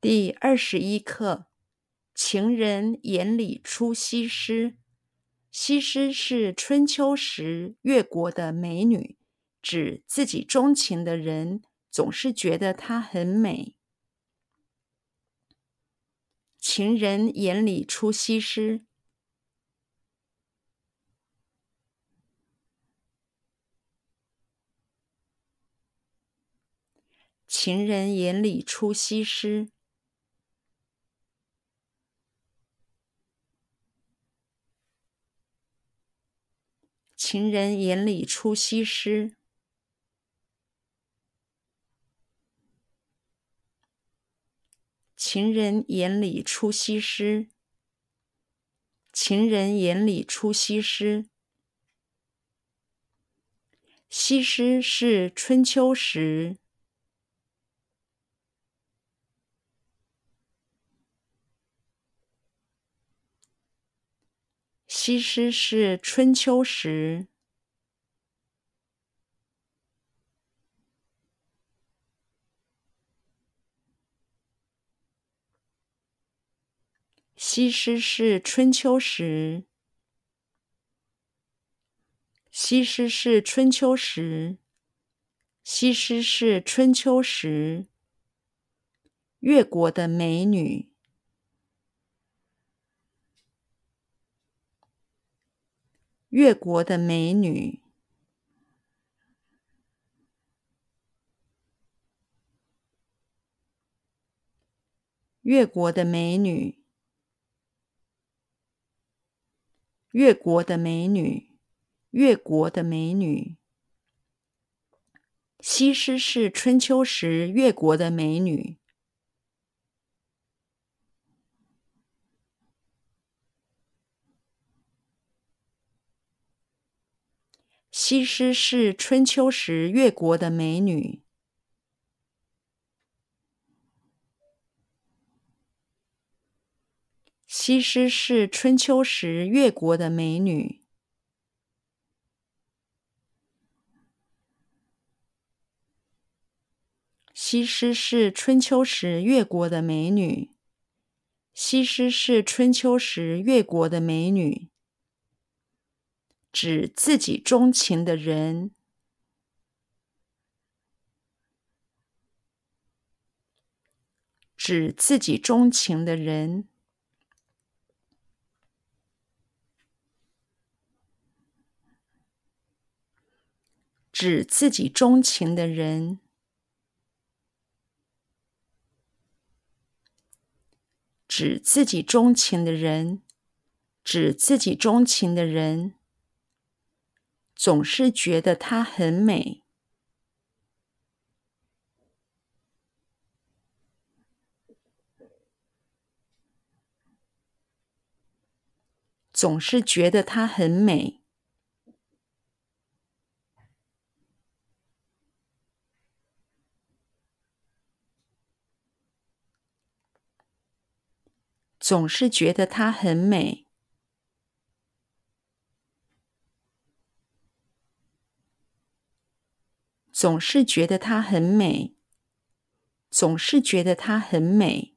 第二十一课：情人眼里出西施。西施是春秋时越国的美女，指自己钟情的人总是觉得她很美。情人眼里出西施。情人眼里出西施。情人眼里出西施。情人眼里出西施。情人眼里出西施。西施是春秋时。西施是春秋时。西施是春秋时。西施是春秋时。西施是春秋时。越国的美女。越国的美女，越国的美女，越国的美女，越国的美女。西施是春秋时越国的美女。西施是春秋时越国的美女。西施是春秋时越国的美女。西施是春秋时越国的美女。西施是春秋时越国的美女。指自己钟情的人，指自己钟情的人，指自己钟情的人，指自己钟情的人，指自己钟情的人。总是觉得她很美，总是觉得她很美，总是觉得她很美。总是觉得它很美，总是觉得它很美。